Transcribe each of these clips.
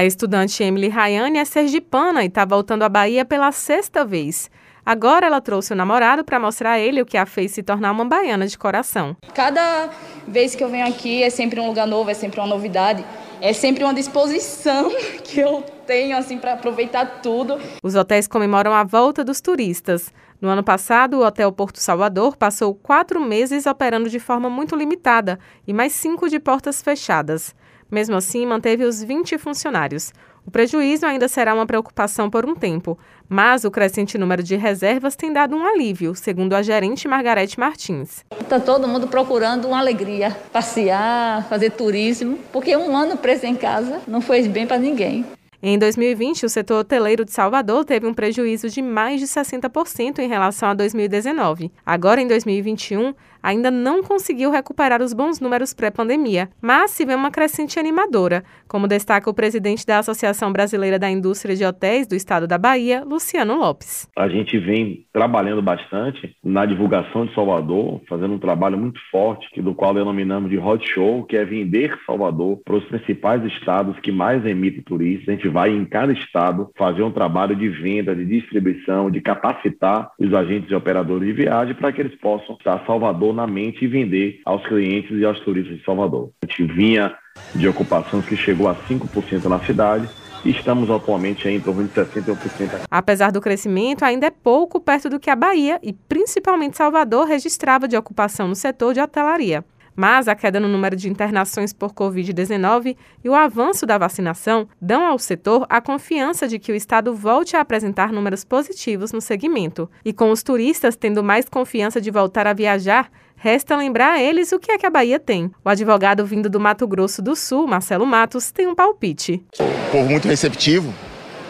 A estudante Emily Rayane é sergipana e está voltando à Bahia pela sexta vez. Agora ela trouxe o namorado para mostrar a ele o que a fez se tornar uma baiana de coração. Cada vez que eu venho aqui é sempre um lugar novo, é sempre uma novidade, é sempre uma disposição que eu tenho assim para aproveitar tudo. Os hotéis comemoram a volta dos turistas. No ano passado, o Hotel Porto Salvador passou quatro meses operando de forma muito limitada e mais cinco de portas fechadas. Mesmo assim, manteve os 20 funcionários. O prejuízo ainda será uma preocupação por um tempo, mas o crescente número de reservas tem dado um alívio, segundo a gerente Margarete Martins. Está todo mundo procurando uma alegria, passear, fazer turismo, porque um ano preso em casa não fez bem para ninguém. Em 2020, o setor hoteleiro de Salvador teve um prejuízo de mais de 60% em relação a 2019. Agora, em 2021, ainda não conseguiu recuperar os bons números pré-pandemia, mas se vê uma crescente animadora, como destaca o presidente da Associação Brasileira da Indústria de Hotéis do Estado da Bahia, Luciano Lopes. A gente vem trabalhando bastante na divulgação de Salvador, fazendo um trabalho muito forte, do qual denominamos de Hot Show, que é vender Salvador para os principais estados que mais emitem turistas. A gente vai em cada estado fazer um trabalho de venda, de distribuição, de capacitar os agentes e operadores de viagem para que eles possam estar Salvador na mente e vender aos clientes e aos turistas de Salvador. A gente vinha de ocupações que chegou a 5% na cidade estamos atualmente em torno de 61%. Apesar do crescimento, ainda é pouco perto do que a Bahia e principalmente Salvador registrava de ocupação no setor de hotelaria. Mas a queda no número de internações por Covid-19 e o avanço da vacinação dão ao setor a confiança de que o Estado volte a apresentar números positivos no segmento. E com os turistas tendo mais confiança de voltar a viajar, Resta lembrar a eles o que é que a Bahia tem. O advogado vindo do Mato Grosso do Sul, Marcelo Matos, tem um palpite. Povo muito receptivo,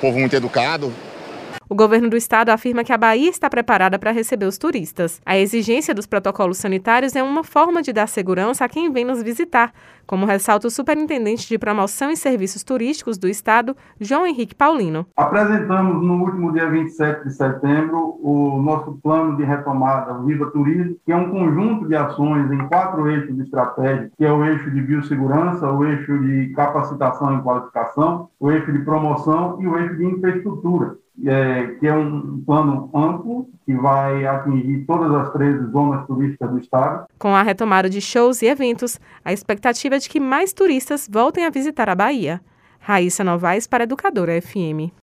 povo muito educado, o governo do estado afirma que a Bahia está preparada para receber os turistas. A exigência dos protocolos sanitários é uma forma de dar segurança a quem vem nos visitar, como ressalta o superintendente de promoção e serviços turísticos do estado, João Henrique Paulino. Apresentamos no último dia 27 de setembro o nosso plano de retomada, Viva Turismo, que é um conjunto de ações em quatro eixos estratégicos, que é o eixo de biossegurança, o eixo de capacitação e qualificação, o eixo de promoção e o eixo de infraestrutura é, que é um plano amplo que vai atingir todas as 13 zonas turísticas do estado. Com a retomada de shows e eventos, a expectativa é de que mais turistas voltem a visitar a Bahia. Raíssa Novaes para Educadora FM.